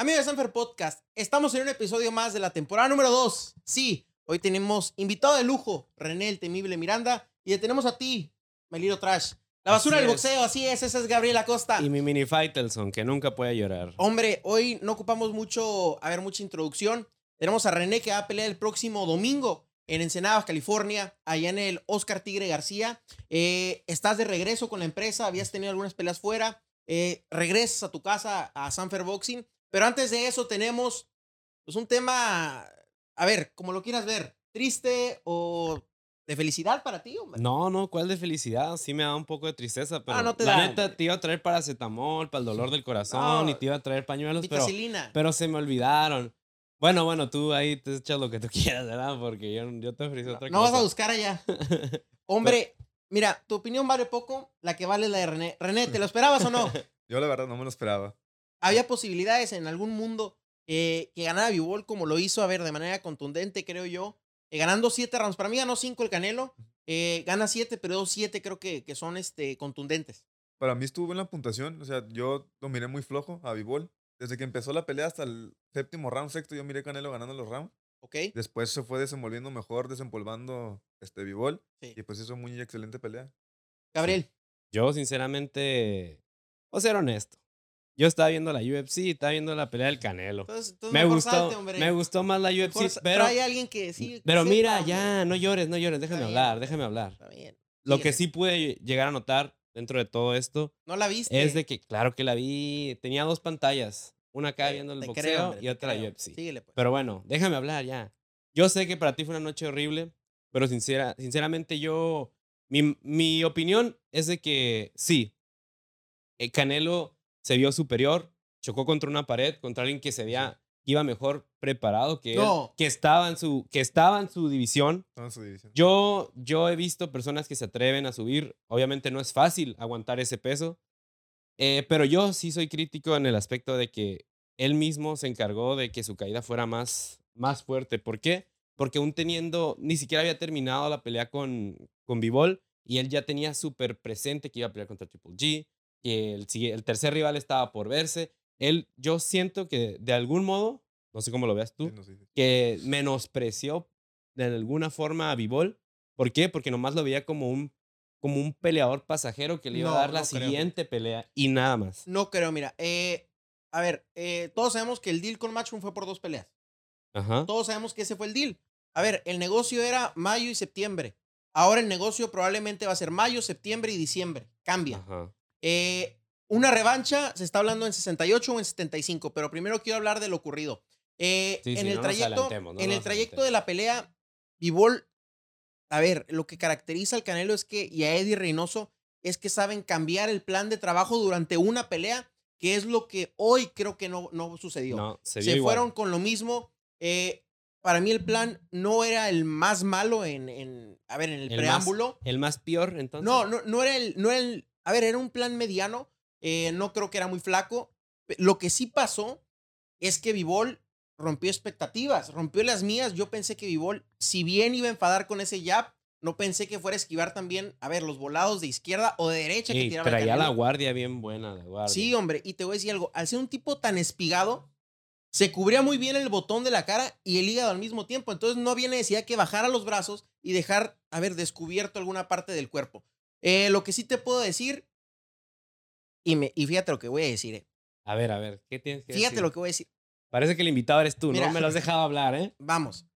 Amigos de Sanfer Podcast, estamos en un episodio más de la temporada número 2. Sí, hoy tenemos invitado de lujo, René el Temible Miranda, y le tenemos a ti, Meliro Trash. La basura Así del es. boxeo, así es, ese es Gabriel Acosta. Y mi mini Faitelson, que nunca puede llorar. Hombre, hoy no ocupamos mucho, a ver, mucha introducción. Tenemos a René que va a pelear el próximo domingo en Ensenada, California, allá en el Oscar Tigre García. Eh, estás de regreso con la empresa, habías tenido algunas peleas fuera, eh, regresas a tu casa a Sanfer Boxing, pero antes de eso tenemos pues, un tema, a ver, como lo quieras ver, triste o de felicidad para ti, hombre. No, no, ¿cuál de felicidad? Sí me da un poco de tristeza, pero Ah, no te la da, neta hombre. te iba a traer paracetamol para el dolor del corazón No. y te iba a traer pañuelos, pero, pero se me olvidaron. Bueno, bueno, tú ahí te echas lo que tú quieras, ¿verdad? Porque yo, yo te ofrecí otra no vas cosa. a buscar allá. Hombre, mira, tu opinión vale poco, la que vale es la de René. René, ¿te lo esperabas o no? Yo la verdad no me lo esperaba. Había posibilidades en algún mundo eh, que ganara Bivol como lo hizo, a ver, de manera contundente, creo yo. eh, ganando siete rounds. Para mí ganó cinco el Canelo. eh, gana siete, pero dos siete creo que, que son este, contundentes. Para mí estuvo en la puntuación. O sea, yo lo miré muy flojo a Bivol. Desde que empezó la pelea hasta el séptimo round, sexto, yo miré a Canelo ganando los rounds. ¿Ok? Después se fue desenvolviendo mejor, desempolvando este Bivol. Sí. Y pues hizo muy excelente pelea. Gabriel. Yo, sinceramente, voy a ser honesto. Yo estaba viendo la UFC, estaba viendo la pelea del Canelo. Entonces, entonces Me gustó, salte, me gustó más la UFC, pero, a alguien que sí. pero mira, ya, no llores, no llores, déjame Está hablar, déjame hablar. Está bien. Lo que sí pude llegar a notar dentro de todo esto No la viste. es de que, claro que la vi, tenía dos pantallas, una acá viendo el boxeo creo, hombre, y otra la. UFC. Síguele, pues. Pero bueno, déjame hablar ya. Yo sé que para ti fue una noche horrible, pero sincera, sinceramente yo, mi, mi opinión es de que sí, eh, Canelo se vio superior, chocó contra una pared, contra alguien que se veía que iba mejor preparado que él, No. que estaba en su, que estaba en su división. Estaba en su división. Yo, yo he visto personas que se atreven a subir. Obviamente no es fácil aguantar ese peso. eh, pero yo sí soy crítico en el aspecto de que él mismo se encargó de que su caída fuera más, más fuerte. ¿Por qué? Porque aún teniendo, ni siquiera había terminado la pelea con, con Bivol y él ya tenía súper presente que iba a pelear contra Triple G, que el, sigue- el tercer rival estaba por verse. Él, yo siento que de algún modo, no sé cómo lo veas tú, Sí, no, sí, sí. que menospreció de alguna forma a Bivol. ¿Por qué? Porque nomás lo veía como un, como un peleador pasajero que le iba No, a dar la no creo. siguiente pelea y nada más. No creo, mira. eh, a ver, eh, todos sabemos que el deal con Matchroom fue por dos peleas. Ajá. Todos sabemos que ese fue el deal. A ver, el negocio era mayo y septiembre. Ahora el negocio probablemente va a ser mayo, septiembre y diciembre. Cambia. Ajá. Eh, una revancha se está hablando en 68 o en 75, pero primero quiero hablar de lo ocurrido. Eh, Sí, sí, en el no trayecto, no en el trayecto de la pelea, Bivol, a ver, lo que caracteriza al Canelo es que, y a Eddie Reynoso, es que saben cambiar el plan de trabajo durante una pelea, que es lo que hoy creo que no, no sucedió No, se, se fueron con lo mismo. Eh, para mí el plan no era el más malo en, en- a ver, en el, El más- preámbulo. El más peor, entonces. No, no, no era el, no era el, a ver, era un plan mediano. eh, no creo que era muy flaco. Lo que sí pasó es que Vivol rompió expectativas, rompió las mías. Yo pensé que Vivol, si bien iba a enfadar con ese jab, no pensé que fuera a esquivar también, a ver, los volados de izquierda o de derecha que Ey, tiraba traía la guardia bien buena, la guardia. Sí, hombre, y te voy a decir algo, al ser un tipo tan espigado, se cubría muy bien el botón de la cara y el hígado al mismo tiempo, entonces no había necesidad que bajara los brazos y dejar, haber descubierto alguna parte del cuerpo. Eh, lo que sí te puedo decir, y, me, y fíjate lo que voy a decir, eh, A ver, a ver, ¿qué tienes que fíjate decir? lo que voy a decir, Parece que el invitado eres tú, Mira. no me lo has dejado hablar, ¿eh? vamos,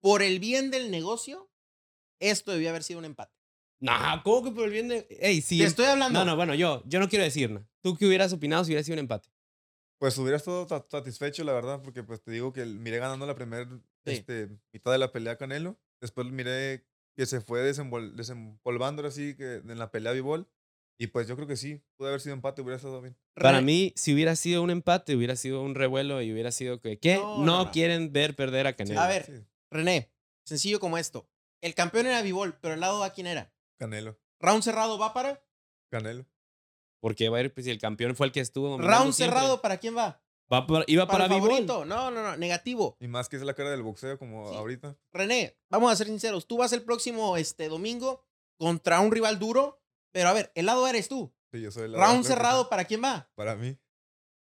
por el bien del negocio, esto debió haber sido un empate. No, ¿cómo que por el bien de...? Ey, sí. Te el- estoy hablando. No, no, bueno, yo, yo no quiero decir nada. ¿Tú qué hubieras opinado si hubiera sido un empate? Pues hubiera estado sa- satisfecho, la verdad, porque pues te digo que miré ganando la primera Sí. este, mitad de la pelea Canelo. Después miré que se fue desenvol- desempolvando ahora sí que en la pelea Bivol. Y pues yo creo que sí, pudo haber sido empate, hubiera estado bien. Para Re- mí, si hubiera sido un empate, hubiera sido un revuelo y hubiera sido que, ¿qué? No, No, no, no. quieren ver perder a Canelo. A ver. Sí, René, sencillo como esto, el campeón era Vivol, pero el lado a quién era? Canelo, Round cerrado va para... Canelo. Porque va a ir, pues, si el campeón fue el que estuvo Round siempre. cerrado, ¿para quién va? Va iba para, Para, el. No, no, no, negativo. Y más que es la cara del boxeo como Sí. ahorita. René, vamos a ser sinceros. Tú vas el próximo este, domingo contra un rival duro, pero a ver, el lado eres tú. Sí, yo soy la Round creo que sí. cerrado, ¿para quién va? Para mí.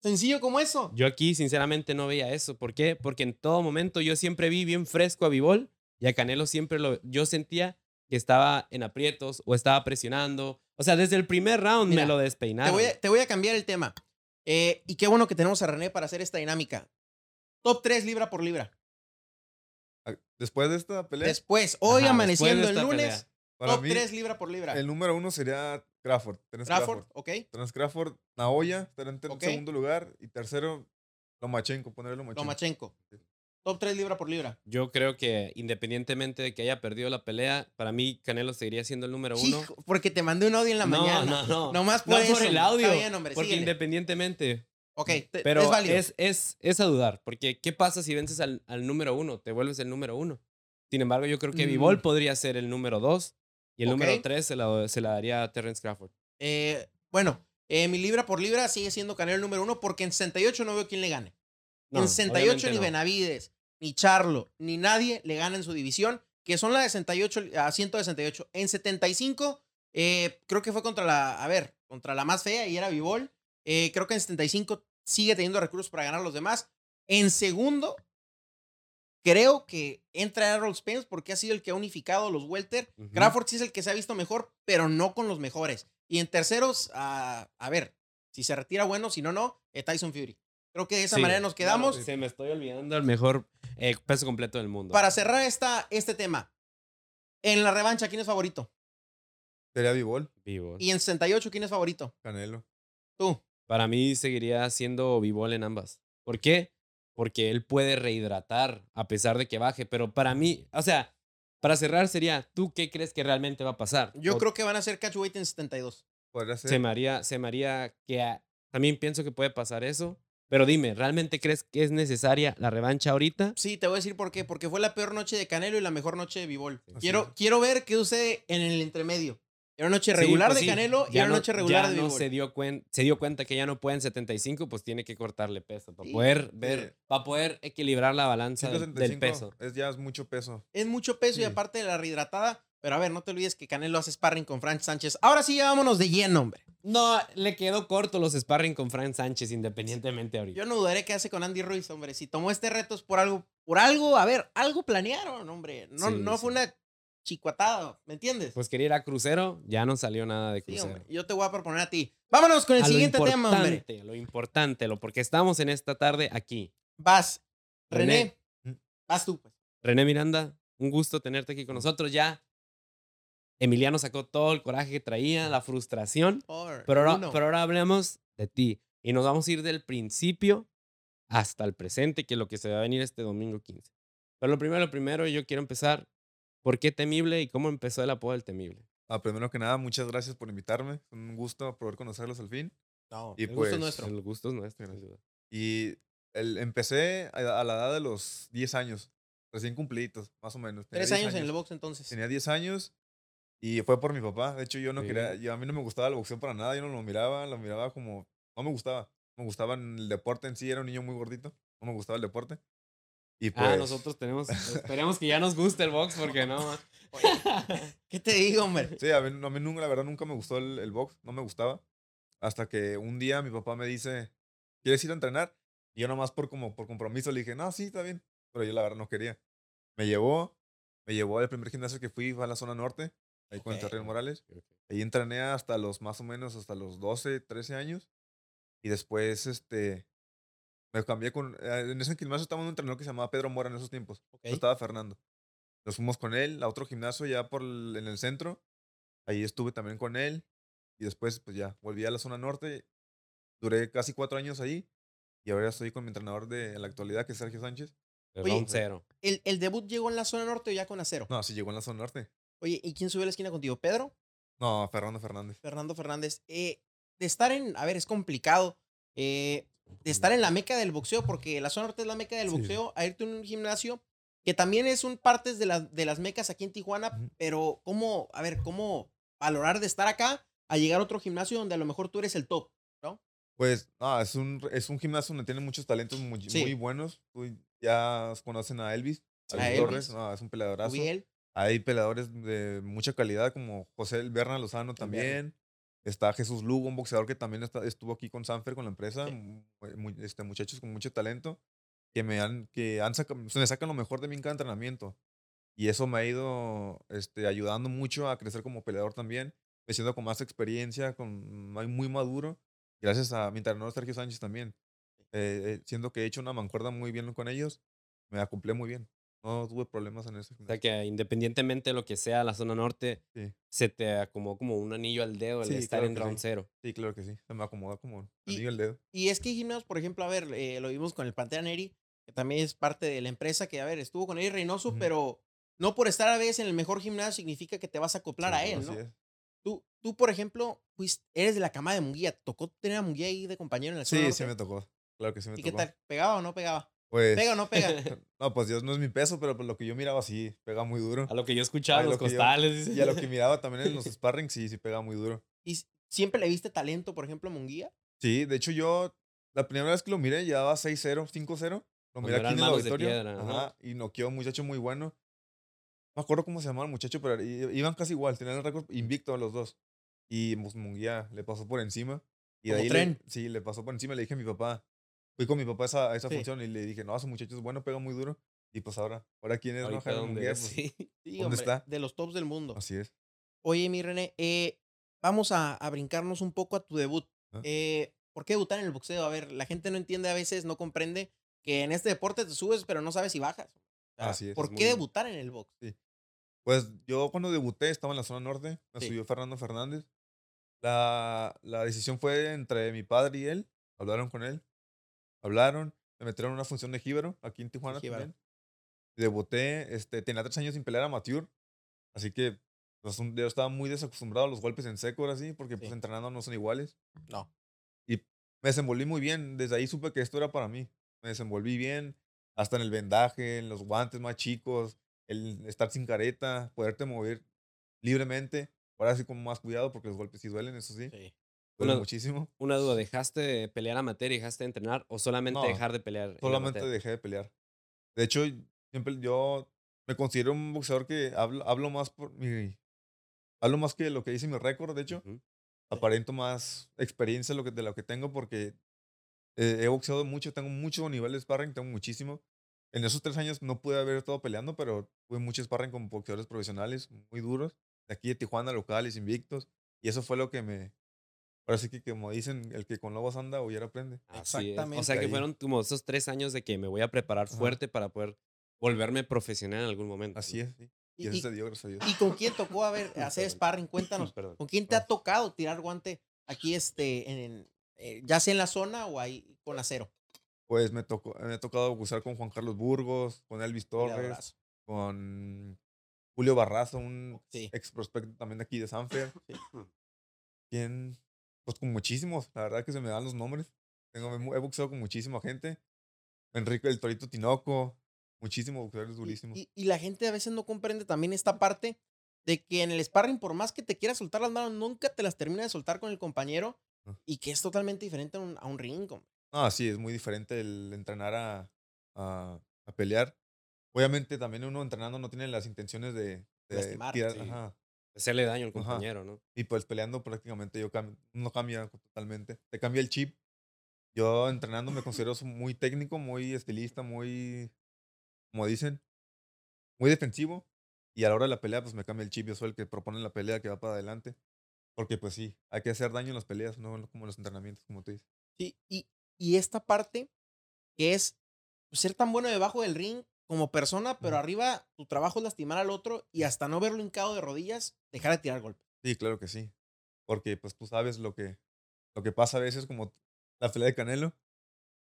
Sencillo como eso. Yo aquí, sinceramente, no veía eso. ¿Por qué? Porque en todo momento yo siempre vi bien fresco a Vivol y a Canelo siempre lo. Yo sentía que estaba en aprietos o estaba presionando. O sea, desde el primer round Mira, me lo Te despeinaron. voy, a, te voy a cambiar el tema. Eh, y qué bueno que tenemos a René para hacer esta dinámica. Top 3 libra por libra. Después de esta pelea, Después, hoy Ajá, amaneciendo después el lunes, pelea. para top mí, 3 libra por libra. el número uno sería Crawford. Terence Crawford, Crawford. ¿ok? Terence Crawford, Naoya, estará en segundo lugar. Y tercero, Lomachenko, ponerle Lomachenko. Lomachenko. Top 3 libra por libra. Yo creo que independientemente de que haya perdido la pelea, para mí Canelo seguiría siendo el número uno. Hijo, porque te mandé un audio en la no, mañana. no, no. Nomás por no por el audio. Está bien, hombre, porque síguele. independientemente. Ok, Pero es válido. es, es, es a dudar. Porque, ¿qué pasa si vences al, al número uno? Te vuelves el número uno. Sin embargo, yo creo que Mm. Vivol podría ser el número dos. Y el número tres se la, se la daría a Terence Crawford. Eh, bueno, eh, mi libra por libra sigue siendo Canelo el número uno porque en 68 no veo quién le gane. No, en 68 obviamente ni no. Benavides, ni Charlo, ni nadie le gana en su división, que son la de 68 a 168. En 75, eh, creo que fue contra la, a ver, contra la más fea y era Vivol. Eh, creo que en 75 sigue teniendo recursos para ganar a los demás. En segundo, creo que entra Errol Spence porque ha sido el que ha unificado a los welter. Crawford sí es el que se ha visto mejor, pero no con los mejores. Y en terceros, a a ver, si se retira bueno, si no, no, eh, Tyson Fury. Creo que de esa Sí, manera nos claro, quedamos. se me estoy olvidando el mejor eh, peso completo del mundo. Para cerrar esta, este tema, en la revancha, ¿quién es favorito? Sería Bivol, Vivo. Y en 68, ¿quién es favorito? Canelo. Tú. Para mí seguiría siendo Vivol en ambas. ¿Por qué? Porque él puede rehidratar a pesar de que baje. Pero para mí, o sea, para cerrar sería, ¿tú qué crees que realmente va a pasar? Yo O creo que van a ser catchweight en 72. Podría ser. se me haría, se me haría que a- también pienso que puede pasar eso. Pero dime, ¿realmente crees que es necesaria la revancha ahorita? Sí, te voy a decir por qué. Porque fue la peor noche de Canelo y la mejor noche de Bivol. Quiero, es. quiero ver qué sucede en el entremedio. Era una noche Sí, regular pues de sí, Canelo y era no- noche regular ya de no Bivol. se dio, cuen- se dio cuenta que ya no puede en 75, pues tiene que cortarle peso para Sí, poder ver, para poder equilibrar la balanza del, del 175 peso. Es ya es mucho peso. Es mucho peso y aparte de la rehidratada. Pero a ver, no te olvides que Canelo hace sparring con Frank Sánchez. Ahora sí, ya vámonos de lleno, hombre. No, le quedó corto los sparring con Frank Sánchez independientemente ahorita. Yo no dudaré que hace con Andy Ruiz, hombre. Si tomó este reto es por algo, por algo, a ver, algo planearon, hombre. No, Sí, no fue sí. una chicuatada, ¿me entiendes? Pues quería ir a crucero, ya no salió nada de sí, crucero. hombre. Yo te voy a proponer a ti. Vámonos con el A lo siguiente tema, hombre. importante, Lo importante, lo porque estamos en esta tarde aquí. Vas, René. René. Vas tú, pues. René Miranda, un gusto tenerte aquí con nosotros ya. Emiliano sacó todo el coraje que traía, la frustración, Por pero ahora, uno. pero ahora hablemos de ti y nos vamos a ir del principio hasta el presente, que es lo que se va a venir este domingo 15. Pero lo primero, lo primero, yo quiero empezar, ¿por qué Temible y cómo empezó el apodo del Temible? Ah, primero que nada, muchas gracias por invitarme. Un gusto poder conocerlos al fin. No, Y el gusto es pues, nuestro. El gusto es nuestro, duda. Y el, empecé a, a la edad de los 10 años, recién cumpliditos, más o menos. Tenía Tres 10 años en el box entonces. Tenía 10 años y fue por mi papá. De hecho, yo no Sí. quería, yo, a mí no me gustaba el boxeo para nada, yo no lo miraba, lo miraba como, no me gustaba. Me gustaba el deporte en sí, era un niño muy gordito, no me gustaba el deporte. Y pues, Ah, nosotros tenemos, esperemos que ya nos guste el box porque no. ¿Qué te digo, hombre? Sí, a mí, a mí nunca, la verdad, nunca me gustó el, el box, no me gustaba. Hasta que un día mi papá me dice, ¿quieres ir a entrenar? Y yo nomás por, como, por compromiso le dije, no, sí, está bien. Pero yo la verdad no quería. Me llevó, me llevó al primer gimnasio que fui, fue a la zona norte, ahí con el Morales. Ahí entrené hasta los, más o menos, hasta los 12, 13 años. Y después, este, me cambié con, eh, en ese gimnasio estaba un entrenador que se llamaba Pedro Mora en esos tiempos. Ok. Yo estaba Fernando. Nos fuimos con él a otro gimnasio ya por el- en el centro. Ahí estuve también con él. Y después, pues ya, volví a la zona norte. Duré casi cuatro años ahí. Y ahora estoy con mi entrenador de en la actualidad, que es Sergio Sánchez. El Oye, cero. ¿El, ¿El debut llegó en la zona norte o ya con acero? No, sí llegó en la zona norte. Oye, ¿y quién subió a la esquina contigo? ¿Pedro? No, Fernando Fernández. Fernando Fernández. Eh, de estar en, a ver, es complicado. eh, de estar en la meca del boxeo, porque la zona norte es la meca del Sí. boxeo, a irte a un gimnasio que también es un partes de, las de las mecas aquí en Tijuana, pero cómo, a ver, cómo valorar de estar acá a llegar a otro gimnasio donde a lo mejor tú eres el top. Pues, no, es un, es un gimnasio donde tienen muchos talentos muy, Sí. muy buenos. Tú ya conocen a Elvis. A Torres. No, es un peleadorazo. Ubiel, Hay peleadores de mucha calidad como José Berna Lozano también. Está Jesús Lugo, un boxeador que también está- estuvo aquí con Sanfer, con la empresa. mu- este, muchachos con mucho talento que me han, que han saca- se me sacan lo mejor de cada entrenamiento. Y eso me ha ido este, ayudando mucho a crecer como peleador también. Me siento con más experiencia, con muy maduro. Gracias a mi entrenador Sergio Sánchez también. Eh, eh, siendo que he hecho una mancuerda muy bien con ellos, me acoplé muy bien. No tuve problemas en eso. O sea que independientemente de lo que sea la zona norte, Sí. se te acomodó como un anillo al dedo el Sí, estar claro en round sí. cero. Sí, claro que sí. Se me acomoda como Y- anillo el dedo. Y es que gimnasios, por ejemplo, a ver, eh, lo vimos con el Pantera Neri, que también es parte de la empresa, que a ver, estuvo con Eddie Reynoso, Ujú. pero no por estar a veces en el mejor gimnasio significa que te vas a acoplar a Sí, él, ¿no? es. Tú, tú, por ejemplo, fuiste- eres de la cama de Munguía. ¿Tocó tener a Munguía ahí de compañero en la zona Sí, sí norte? me tocó. Claro que sí me ¿Y tocó. qué tal? ¿Pegaba o no pegaba? Pues, ¿Pega o no pega? no, pues Dios no es mi peso, pero por lo que yo miraba sí, pega muy duro. A lo que yo escuchaba, Ay, los lo yo- costales. dice. Y a lo que miraba también en los sparring, sí, sí pega muy duro. ¿Y siempre le viste talento, por ejemplo, a Munguía? Sí, de hecho yo, la primera vez que lo miré, llevaba 6-0, 5-0. Lo Cuando miré aquí en el auditorio. piedra, ajá. ajá, y noqueó a un muchacho muy bueno. No me acuerdo cómo se llamaba el muchacho, pero iban casi igual, tenían el récord invicto a los dos. Y pues, Munguía le pasó por encima. Y de ahí le- tren. sí, le pasó por encima. Le dije a mi papá, fui con mi papá a esa, a esa Sí. función y le dije, no, ese muchacho es bueno, pega muy duro. Y pues ahora, ahora quién es, no, Ahorita Munguía, es, pues, sí. Sí, ¿Dónde hombre, está? de los tops del mundo. Así es. Oye, mi René, eh, vamos a, a brincarnos un poco a tu debut. Ah. Eh, ¿Por qué debutar en el boxeo? A ver, la gente no entiende a veces, no comprende que en este deporte te subes, pero no sabes si bajas. O sea, Así es, ¿Por es qué debutar en el box? Pues yo cuando debuté estaba en la zona norte, me Sí. subió Fernando Fernández. La, la decisión fue entre mi padre y él. Hablaron con él. Hablaron. Me metieron una función de jíbaro aquí en Tijuana Jíbaro. también. Debuté, este, tenía tres años sin pelear amateur. Así que pues, yo estaba muy desacostumbrado a los golpes en seco, ahora sí, porque pues Sí. entrenando no son iguales. No. Me desenvolví muy bien. Desde ahí supe que esto era para mí. Me desenvolví bien. Hasta en el vendaje, en los guantes más chicos, el estar sin careta, poderte mover libremente. Ahora sí con más cuidado porque los golpes sí duelen, eso sí. Sí. Una- muchísimo. Una duda, ¿dejaste de pelear amateur y dejaste de entrenar o solamente No, dejar de pelear? en Solamente dejé de pelear. De hecho, siempre yo me considero un boxeador que hablo, hablo más por mi... Hablo más que lo que dice mi récord, de hecho. Aparento más experiencia lo que, de lo que tengo porque eh, he boxeado mucho, tengo mucho nivel de sparring, tengo muchísimo. En esos tres años no pude haber estado peleando, pero tuve mucho sparring con boxeadores profesionales muy duros, de aquí de Tijuana, locales, invictos, y eso fue lo que me... Ahora sí que como dicen, el que con lobos anda, huyera aprende. Así es. O Exactamente. sea que Ahí. fueron como esos tres años de que me voy a preparar Ajá. fuerte para poder volverme profesional en algún momento. Así es, sí. ¿Y, Y eso y- se dio, gracias a Dios. y con quién tocó a ver, hacer sparring? Cuéntanos. Perdón. ¿Con quién te ha tocado tirar guante aquí, este, en, eh, ya sea en la zona o ahí con acero? Pues me, tocó, me ha tocado usar con Juan Carlos Burgos, con Elvis Torres, con Julio Barraza, un Sí. ex prospecto también de aquí de Sanfer. Sí. ¿Quién? Pues con muchísimos, la verdad que se me dan los nombres. Tengo, he boxeado con muchísima gente. Enrique el Torito Tinoco, muchísimos boxeadores durísimos. Y, y la gente a veces no comprende también esta parte de que en el sparring, por más que te quieras soltar las manos, nunca te las termina de soltar con el compañero Ah. y que es totalmente diferente a un, a un ring. hombre. No, sí, es muy diferente el entrenar a, a, a pelear. Obviamente también uno entrenando no tiene las intenciones de, de Lastimar, tirar. sí. ajá. Hacerle daño al Ajá. compañero, ¿no? Y pues peleando prácticamente yo cam- uno cambia totalmente. Te cambia el chip. Yo entrenando me considero muy técnico, muy estilista, muy, como dicen, muy defensivo. Y a la hora de la pelea, pues me cambia el chip. Yo soy el que propone la pelea, que va para adelante. Porque pues sí, hay que hacer daño en las peleas, no como en los entrenamientos, como tú dices. Sí, y, y esta parte que es ser tan bueno debajo del ring como persona, pero arriba tu trabajo es lastimar al otro y hasta no verlo hincado de rodillas, dejar de tirar golpe. Sí, claro que sí. Porque pues tú sabes lo que, lo que pasa a veces como la pelea de Canelo.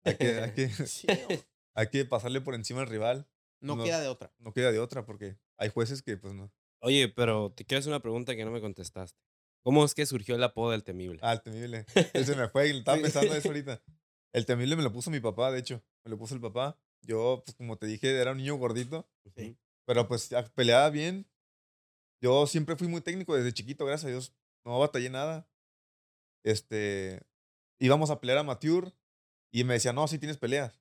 Hay que, hay que, Sí, hay que pasarle por encima al rival. no, No. queda de otra. No queda de otra porque hay jueces que pues no. Oye, pero te quiero hacer una pregunta que no me contestaste. ¿Cómo es que surgió el apodo del temible? Ah, el temible. Él se me fue y estaba pensando eso ahorita. El temible me lo puso mi papá, de hecho. Me lo puso el papá. Yo, pues como te dije, era un niño gordito. Sí. Pero pues peleaba bien. Yo siempre fui muy técnico desde chiquito, gracias a Dios. No batallé nada. Este. Íbamos a pelear amateur. Y me decían, no, sí tienes peleas.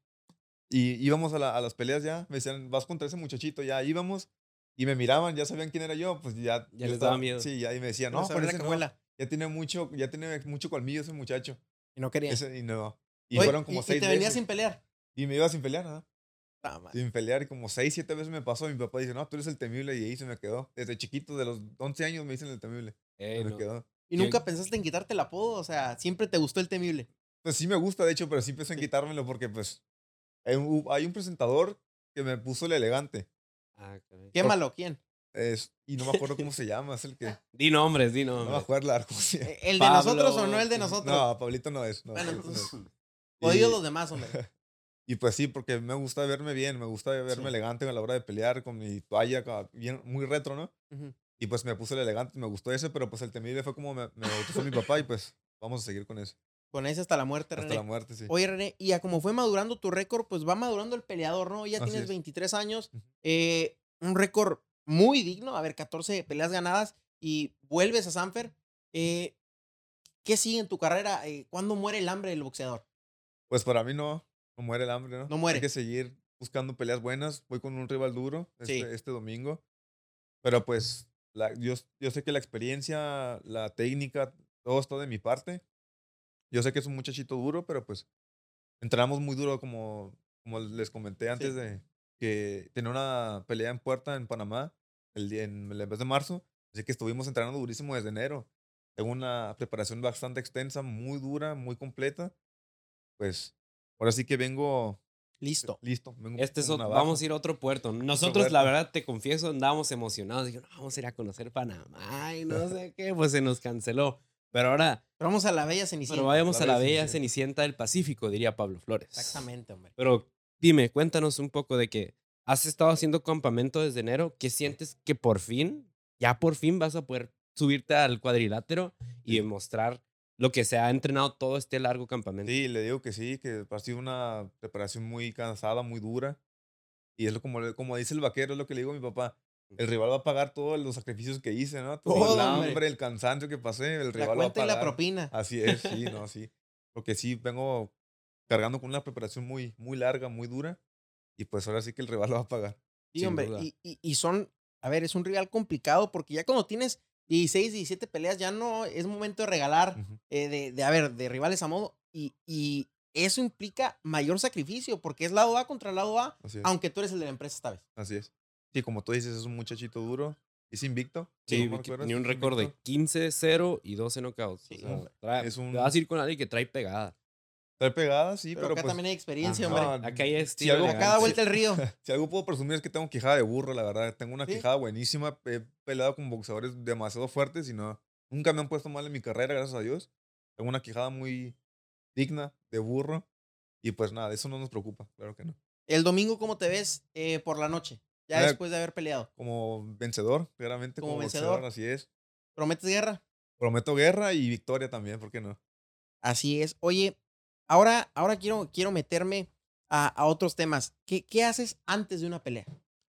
Y íbamos a, la- a las peleas ya. Me decían, vas contra ese muchachito. Ya íbamos. Y me miraban, ya sabían quién era yo. Pues ya. Ya les daba miedo. Sí, ya. Y me decían, No, no, no. ya tiene mucho, ya tiene mucho colmillo ese muchacho. Y no quería. Ese- y no. Y Oye, fueron como y, seis y te venía veces. sin pelear. Y me iba sin pelear, ¿no? Ah, man. Sin pelear. Y como seis, siete veces me pasó. Mi papá dice, no, tú eres el temible. Y ahí se me quedó. Desde chiquito, de los 11 años me dicen el temible. Ey, Se me no. quedó. ¿Y nunca pensaste en quitarte el apodo? O sea, siempre te gustó el temible. Pues sí me gusta, de hecho, pero sí pensé en Sí. quitármelo porque, pues, hay un, hay un presentador que me puso el elegante. Ah, caray. Quémalo, ¿quién? Es, y no me acuerdo cómo se llama, es el que... Di nombres, di No me nombres. acuerdo la. Eh, ¿El de Pablo, nosotros o no el de nosotros? No, Pablito no es. No, bueno, no entonces, jodidos Y- los demás, hombre. Y pues sí, porque me gusta verme bien, me gusta verme Sí. elegante a la hora de pelear con mi toalla bien, muy retro, ¿no? Y pues me puse el elegante, me gustó ese, pero pues el temible fue como me, me bautizó mi papá y pues vamos a seguir con eso. Con ese hasta la muerte, Hasta René. la muerte, sí. Oye, René, y a como fue madurando tu récord, pues va madurando el peleador, ¿no? Ya Así tienes es. 23 años, eh, un récord muy digno, a ver, 14 peleas ganadas y vuelves a Sanfer. Eh, ¿Qué sigue en tu carrera? Eh, ¿Cuándo muere el hambre del boxeador? Pues para mí no, no muere el hambre, ¿no? No muere. Hay que seguir buscando peleas buenas. Voy con un rival duro este, Sí. este domingo. Pero pues la, yo, yo sé que la experiencia, la técnica, todo está de mi parte. Yo sé que es un muchachito duro, pero pues entrenamos muy duro como, como les comenté antes Sí. de que tenía una pelea en puerta en Panamá el día en el mes de marzo. Así que estuvimos entrenando durísimo desde enero. Tengo una preparación bastante extensa, muy dura, muy completa. Pues ahora sí que vengo Listo. listo. Vengo Este es con ot- navaja. vamos a ir a otro puerto. Nosotros, la verdad, te confieso, andábamos emocionados. Digo, no, vamos a ir a conocer Panamá y no sé qué. Pues se nos canceló. Pero ahora, Pero vamos a la bella Cenicienta. pero vayamos la a la bella bella Cenicienta del Pacífico, diría Pablo Flores. Exactamente, hombre. Pero dime, cuéntanos un poco de que has estado haciendo campamento desde enero. ¿Qué sientes que por fin, ya por fin vas a poder subirte al cuadrilátero y mostrar lo que se ha entrenado todo este largo campamento? Sí, le digo que sí, que ha sido una preparación muy cansada, muy dura. Y es lo como, como dice el vaquero, es lo que le digo a mi papá. El rival va a pagar todos los sacrificios que hice, ¿no? Todo el hombre. hambre, el cansancio que pasé, el La rival va a cuenta y la pagar. propina. Así es, sí, no, sí. Porque sí, vengo cargando con una preparación muy, muy larga, muy dura. Y pues ahora sí que el rival lo va a pagar. Sí, hombre. Y, y- y son, a ver, es un rival complicado porque ya cuando tienes 16, 17 peleas, ya no es momento de regalar, Ujú. eh, de, de, a ver, de rivales a modo. Y, y eso implica mayor sacrificio porque es lado A contra lado A, aunque tú eres el de la empresa esta vez. Así es. Sí, como tú dices, es un muchachito duro. Es invicto. Sí, tenía un récord de invicto. 15, 0 y 12 knockouts. Sí, o sea, trae- Es un- Te vas a ir con alguien que trae pegada. Trae pegada, sí, pero, pero, acá pues, también hay experiencia, Ajá. hombre. Acá hay si estilo algo- A cada vuelta el río. Si algo puedo presumir es que tengo quijada de burro, la verdad. Tengo una ¿Sí? quijada buenísima. He peleado con boxeadores demasiado fuertes y no. Nunca me han puesto mal en mi carrera, gracias a Dios. Tengo una quijada muy digna de burro. Y pues nada, eso no nos preocupa, claro que no. El domingo, ¿cómo te ves eh, por la noche? Ya Eh, después de haber peleado. Como vencedor, claramente. Como Como, vencedor. boxeador, así es. ¿Prometes guerra? Prometo guerra y victoria también, ¿por qué no? Así es. Oye, ahora, ahora quiero, quiero meterme a, a otros temas. ¿Qué, ¿Qué haces antes de una pelea?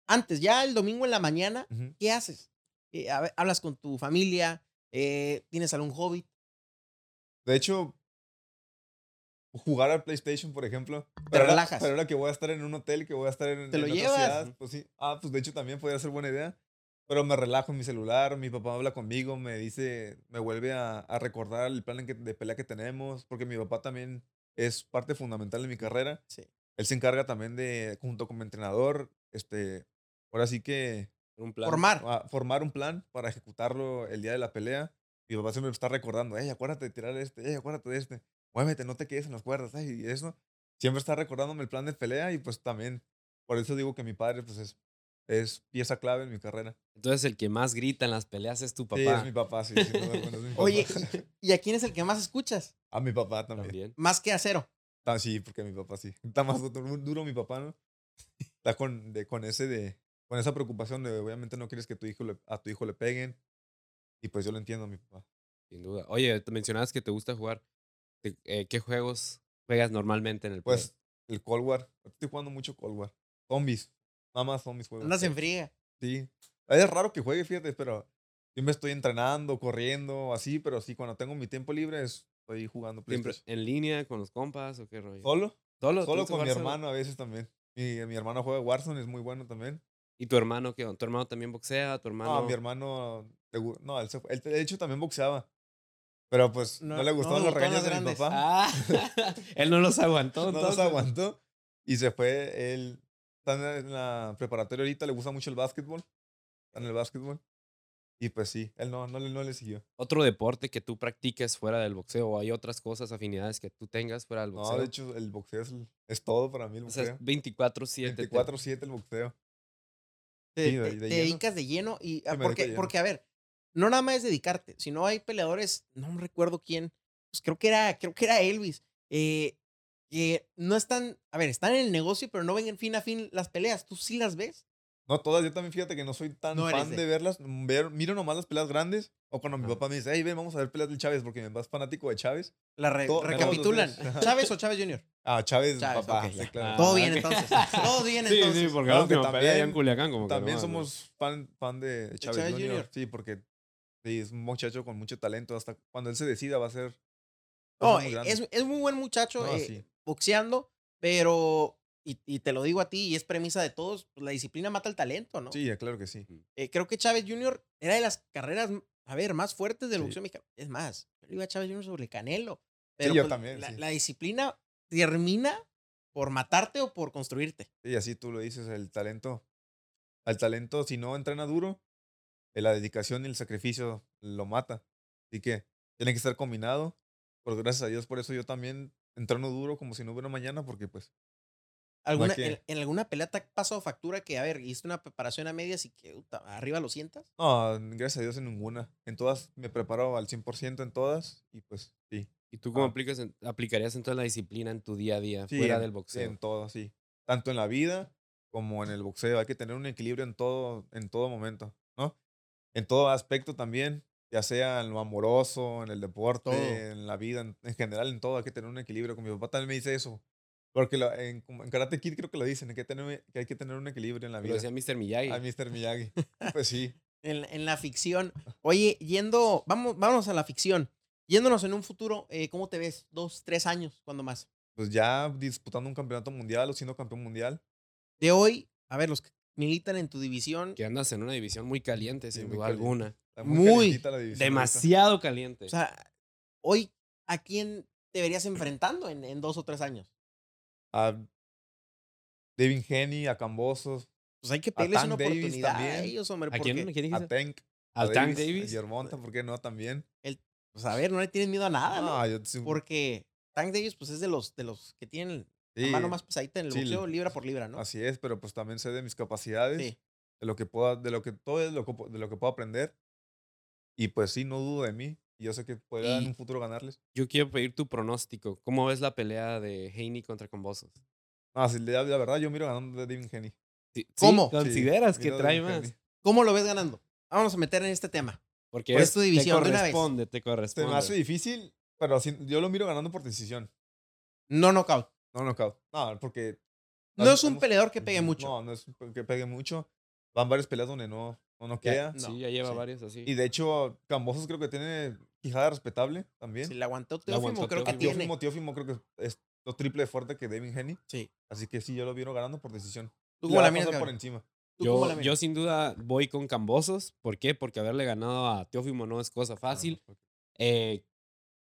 Antes, ya el domingo en la mañana. ¿qué haces? Eh, a ¿Hablas con tu familia? Eh, ¿Tienes algún hobby? De hecho, jugar al PlayStation, por ejemplo. Te Pero ahora- relajas. pero ahora que voy a estar en un hotel, que voy a estar en, ¿Te lo en otra llevas? ciudad, pues sí. Ah, pues de hecho también podría ser buena idea. Pero me relajo en mi celular, mi papá habla conmigo, me dice, me vuelve a, a recordar el plan que- de pelea que tenemos, porque mi papá también es parte fundamental de mi carrera. Sí. Él se encarga también de, junto con mi entrenador, este, ahora sí que Un plan. Formar. a formar un plan para ejecutarlo el día de la pelea. Mi papá siempre me está recordando, ey, acuérdate de tirar este, ey, acuérdate de este, muévete, no te quedes en las cuerdas, y eso. Siempre está recordándome el plan de pelea y pues también, por eso digo que mi padre pues es, es pieza clave en mi carrera. Entonces el que más grita en las peleas es tu papá. Sí, es mi papá, sí. duda alguna, es mi Oye, papá. ¿y a quién es el que más escuchas? A mi papá también. también. Más que a cero. Ah, sí, porque mi papá sí. Está más du- du- duro mi papá, ¿no? Está con, de, con ese de, con esa preocupación de obviamente no quieres que tu hijo le- a tu hijo le peguen. Y pues yo lo entiendo a mi papá. Sin duda. Oye, te mencionabas que te gusta jugar. ¿Te- eh, ¿Qué juegos juegas normalmente en el Play? Pues el Cold War. Estoy jugando mucho Cold War. Zombies. Nada más zombies juego. Andas en friega. Sí. Es raro que juegue, fíjate, pero siempre estoy entrenando, corriendo, así, pero sí, cuando tengo mi tiempo libre es- estoy jugando ¿Siempre en línea con los compas o qué rollo? ¿Solo? Solo, ¿Te Solo con mi hermano a veces también. Mi, mi hermano juega Warzone, es muy bueno también. ¿Y tu hermano qué? onda? ¿Tu hermano también boxea? ¿Tu hermano? No, mi hermano. No, él, se fue- él de hecho también boxeaba. Pero pues no, No- le no gustaban le los regaños de mi papá. Ah, él no los aguantó. no los aguantó. Y se fue. Él está en la preparatoria ahorita, le gusta mucho el básquetbol. Está en el básquetbol. Y pues sí, él no, no, le- no le siguió. Otro deporte que tú practiques fuera del boxeo o hay otras cosas, afinidades que tú tengas fuera del boxeo. No, de hecho, el boxeo es, es todo para mí. El o sea, boxeo. es 24-7. te- 24-7 el boxeo. Te, Sí, de- te- de te lleno. dedicas de lleno y ah, Sí, porque, lleno. porque a ver, no nada más es dedicarte, sino hay peleadores, no me recuerdo quién, pues creo que era, creo que era Elvis, eh, que no están, a ver, están en el negocio, pero no ven en fin a fin las peleas. ¿Tú sí las ves? No, todas, yo también fíjate que no soy tan No fan de- de, verlas. mm, Ver, miro nomás las peleas grandes. O cuando mi papá me dice, hey, ven, vamos a ver peleas del Chávez, porque mi papá es fanático de Chávez. La re- recapitulan. ¿Chávez o Chávez Jr.? Ah, Chávez, Chávez, papá. sí. Todo bien entonces. Todo bien Sí, entonces. sí, porque Claro la última pelea allá en también- Culiacán como También somos fan, fan de Chávez, Chávez Jr. Jr.. Sí, porque sí, es un muchacho con mucho talento. Hasta cuando él se decida va a ser... No, grande. es, es muy buen muchacho No, eh, sí. boxeando, pero, y, y te lo digo a ti, y es premisa de todos, pues, la disciplina mata el talento, ¿no? Sí, claro que sí. Eh, creo que Chávez Jr. era de las carreras, a ver, más fuertes del Sí. boxeo mexicano. Es más, yo iba a Chávez Jr. sobre el Canelo. Pero yo pues, también, La, sí. la disciplina termina por matarte o por construirte. Sí, así tú lo dices, el talento. Al talento, si no entrena duro, eh, la dedicación y el sacrificio lo mata. Así que tiene que estar combinado. Pues gracias a Dios, por eso yo también entreno duro como si no hubiera mañana, porque pues, ¿Alguna, en, en alguna pelea te ha pasado factura que, a ver, hiciste una preparación a medias y que uta, arriba lo sientas? no, gracias a Dios en ninguna. En todas me preparo al 100% en todas y pues sí. ¿Y tú cómo Ah. aplicas en- aplicarías entonces la disciplina en tu día a día, Sí, fuera en- del boxeo? En todo, sí. Tanto en la vida como en el boxeo. Hay que tener un equilibrio en todo, en todo momento, ¿no? En todo aspecto también, ya sea en lo amoroso, en el deporte, Todo. en la vida, en, en general, en todo hay que tener un equilibrio. Con mi papá también me dice eso. Porque la- en, en Karate Kid creo que lo dicen, hay que tener, que hay que tener un equilibrio en la Lo vida. decía Mr. Miyagi. A Mr. Miyagi. pues sí. En, en la ficción. Oye, yendo, vamos, vámonos a la ficción. Yéndonos en un futuro, eh, ¿cómo te ves? Dos, tres años, ¿cuándo más? Pues ya disputando un campeonato mundial o siendo campeón mundial. De hoy, a ver, los que militan en tu división, Que andas en una división muy caliente, Sí, sin muy duda alguna. Está Muy calientita la división ahorita. Demasiado caliente. o sea, hoy, ¿a quién te verías enfrentando en, en dos o tres años? A Devin Henny, a Cambosos, Pues hay que A pedirles una Davis oportunidad a también. ellos, hombre, ¿A porque, quién, ¿A quién a? Tank. ¿Al a Tank A Davis? Yermonta, ¿por qué no? También. pues a ver, no le tienes miedo a nada, ¿no? No, yo sí- Porque Tank Davis, pues es de los, de los que tienen la mano más pesadita en el sí, boxeo, libra por libra, ¿no? Así es, pero pues también sé de mis capacidades, Sí. de lo que puedo, de lo que todo es lo de lo que puedo aprender. Y pues sí, no dudo de mí. Y yo sé que podría en un futuro ganarles. Yo quiero pedir tu pronóstico. ¿Cómo ves la pelea de Haney contra Combosos? No, si la, la verdad, yo miro ganando de Devin. Sí, sí, ¿Cómo? ¿Consideras Sí, que trae más? ¿Cómo lo ves ganando? Vamos a meter en este tema. Porque Por es, tu división, de te una vez. corresponde, te Se corresponde. me hace difícil, pero así- yo lo miro ganando por decisión. No knockout. No knockout. No, porque. No es un peleador que pegue mucho. No, no es un- que pegue mucho. Van varias peleas donde no, no Ya, noquea. no, Sí, ya lleva sí. varios así. Y de hecho, Cambosos creo que tiene quijada respetable también. Si le aguantó Teófimo, aguantó creo que Teófimo. tiene. Teófimo, Teófimo creo que es lo triple de fuerte que Devin Henny. Sí. Así que sí, yo lo vieron ganando por decisión. ¿Tú va la miras, por encima. ¿Tú cómo la Yo, yo sin duda voy con Cambosos. ¿Por qué? Porque haberle ganado a Teófimo no es cosa fácil. Eh,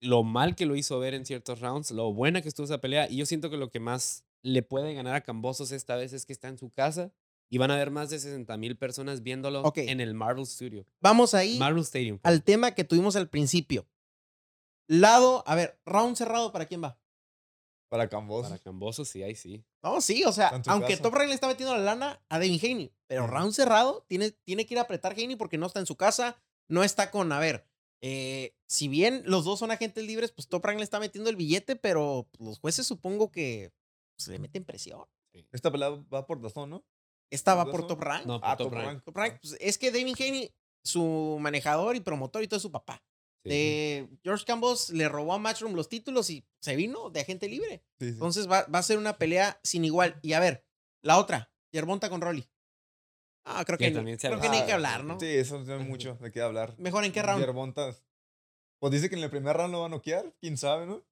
lo mal que lo hizo ver en ciertos rounds, lo buena que estuvo esa pelea. Y yo siento que lo que más le puede ganar a Cambosos esta vez es que está en su casa y van a haber más de 60 mil personas viéndolo en el Marvel Studio. Vamos ahí Marvel Stadium. al tema que tuvimos al principio. Lado, a ver, round cerrado, ¿para quién va? Para Cambosos. Para Cambosos, sí, ahí sí. No, sí, o sea, aunque casa. Top Rank le está metiendo la lana a Devin Haney, pero round cerrado tiene, tiene que ir a apretar Haney porque no está en su casa, no está con, a ver, eh, si bien los dos son agentes libres, pues Top Rank le está metiendo el billete, pero los jueces supongo que se le meten presión. Esta pelea va por Dazón, ¿no? Esta va ¿Los por Top? Rank. No, por Ah, Top Top Rank. Rank. Top Rank, pues, es que Devin Haney, su manejador y promotor y todo es su papá. Sí. De George Campos le robó a Matchroom los títulos y se vino de agente libre. Sí, sí. Entonces va, va a ser una pelea sin igual. Y a ver, la otra, Yerbonta con Rolly. Ah, creo Que que, ni- también se creo que ni hay que hablar, ¿no? Sí, eso no hay mucho de qué hablar. Mejor en qué round. Yerbonta, Pues dice que en el primer round lo va a noquear. Quién sabe, ¿no?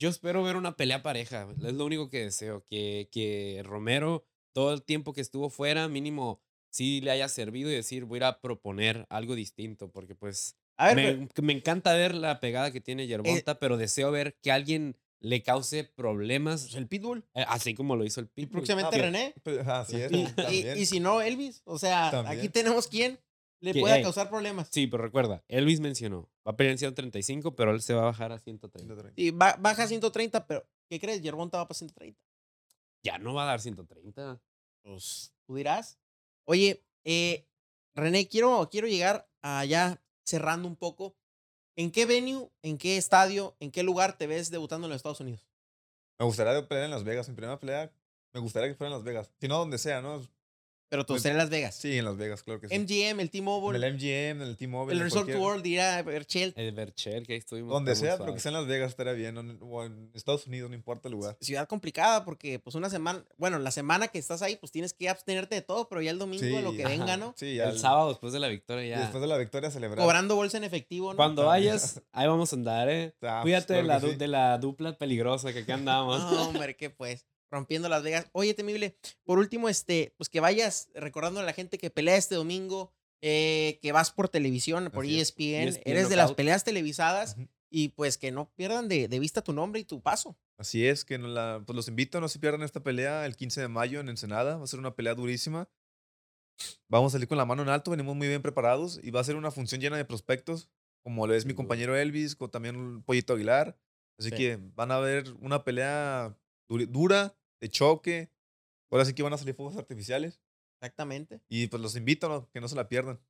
Yo espero ver una pelea pareja. Es lo único que deseo. Que, que Romero, todo el tiempo que estuvo fuera, mínimo sí le haya servido y decir, voy a ir a proponer algo distinto. Porque pues A ver, me, pero- me encanta ver la pegada que tiene Yerbonta, pero deseo ver que alguien le cause problemas, pues, el Pitbull. eh, así como lo hizo el Y Pitbull. próximamente Ah, René. Pues, Así es. Y, y- y si no, Elvis. O sea, aquí tenemos quien le pueda causar problemas. Sí, pero recuerda, Elvis mencionó, va a pelear en 135, pero él se va a bajar a 130. Y ba- baja a 130, pero ¿qué crees? Yerbonta va para 130. Ya no va a dar 130. Pues tú dirás. Oye, eh, René, quiero, quiero llegar allá cerrando un poco. ¿En qué venue, en qué estadio, en qué lugar te ves debutando en los Estados Unidos? Me gustaría pelear en Las Vegas. Mi primera pelea, me gustaría que fuera en Las Vegas. Si no, donde sea, ¿no? Pero tú Pues, en Las Vegas. Sí, en Las Vegas, claro que sí. MGM, el T-Mobile, el MGM, el T-Mobile. el Resort cualquier- World, ir a Berchel. El Berchel, que ahí estuvimos. Donde sea, pero que sea en Las Vegas estaría bien. o en- Estados Unidos, no importa el lugar. Ciudad complicada porque pues una semana, bueno, la semana que estás ahí pues tienes que abstenerte de todo, pero ya el domingo lo que ajá, venga, ¿no? Sí, ya El sábado después de la victoria ya. Después de la victoria celebrar. Cobrando bolsa en efectivo, ¿no? Cuando vayas, ahí vamos a andar, ¿eh? Ah, pues, Cuídate de, la, sí. de la dupla peligrosa que aquí andamos. No, hombre, ¿qué pues? Rompiendo Las Vegas. Oye, Temible, por último, este, pues que vayas recordando a la gente que pelea este domingo, eh, que vas por televisión, por. ESPN, ESPN eres de las peleas televisadas y pues que no pierdan de, de vista tu nombre y tu paso. Así es, que no la, pues los invito no se pierdan esta pelea el 15 de mayo en Ensenada. Va a ser una pelea durísima. Vamos a salir con la mano en alto, venimos muy bien preparados y va a ser una función llena de prospectos, como lo es mi compañero Elvis, con también Pollito Aguilar. Así Sí. que van a ver una pelea dura, de choque. Ahora sí que van a salir fuegos artificiales. Exactamente. Y pues los invito a que no se la pierdan.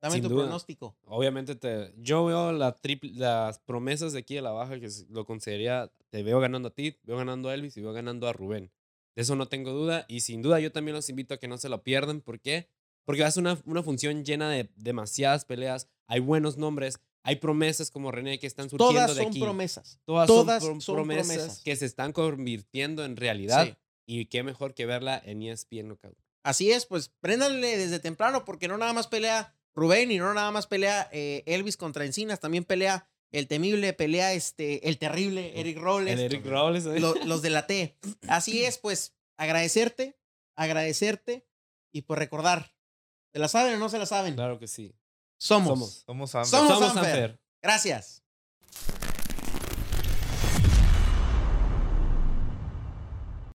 Dame Sin tu duda. pronóstico. Obviamente te, yo veo la triple- las promesas de aquí a la baja que lo consideraría, te veo ganando a ti, veo ganando a Elvis y veo ganando a Rubén. De eso no tengo duda y sin duda yo también los invito a que no se lo pierdan. ¿Por qué? Porque va a ser una, una función llena de demasiadas peleas, hay buenos nombres, hay promesas como René que están surgiendo Todas de son aquí. promesas. Todas, todas son, pro- son promesas, promesas. que se están convirtiendo en realidad Sí. y qué mejor que verla en ESPN Knockout. Así es, pues préndanle desde temprano porque no nada más pelea Rubén y no nada más pelea eh, Elvis contra Encinas, también pelea el temible, pelea este, el terrible Eric Robles, El Eric Robles. ¿eh? lo- los de la T. Así es, pues agradecerte, agradecerte y pues recordar, ¿se la saben o no se la saben? Claro que sí. Somos. Somos. Somos Amber. Somos. Sanfer. Gracias.